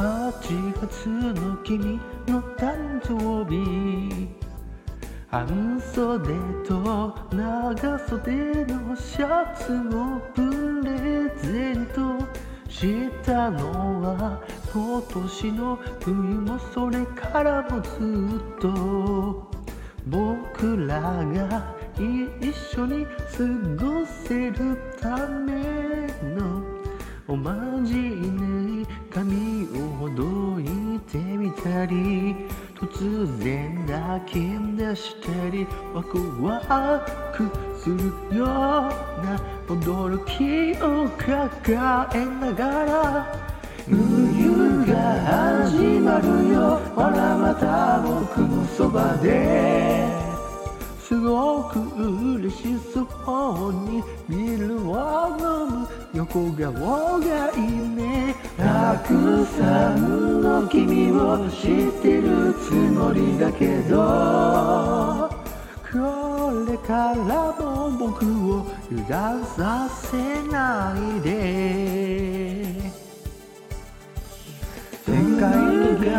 8月の君の誕生日半袖と長袖のシャツをプレゼント。したのは今年の冬もそれからもずっと。僕らが一緒に過ごせるための。おまじない髪をほどいてみたり突然泣き出したりワクワクするような驚きを抱えながら冬が始まるよ。ほらまた僕のそばで。すごく嬉しそうにビールを飲む。横顔がいいねたくさんの君を知ってるつもりだけどこれからも僕を油断させないで。世界が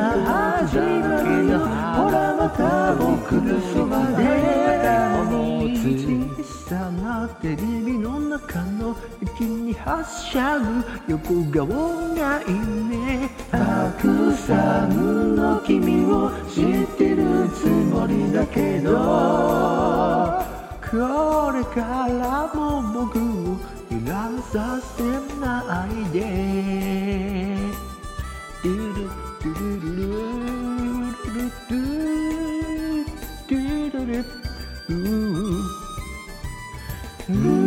始まるよほらまた僕のそばで小さなテレビの中の駅に発車る横顔がいいね。たくさんの君を知ってるつもりだけど。これからも僕を揺らさせないで。ドゥルドゥルルルルルルルルルルルドゥル。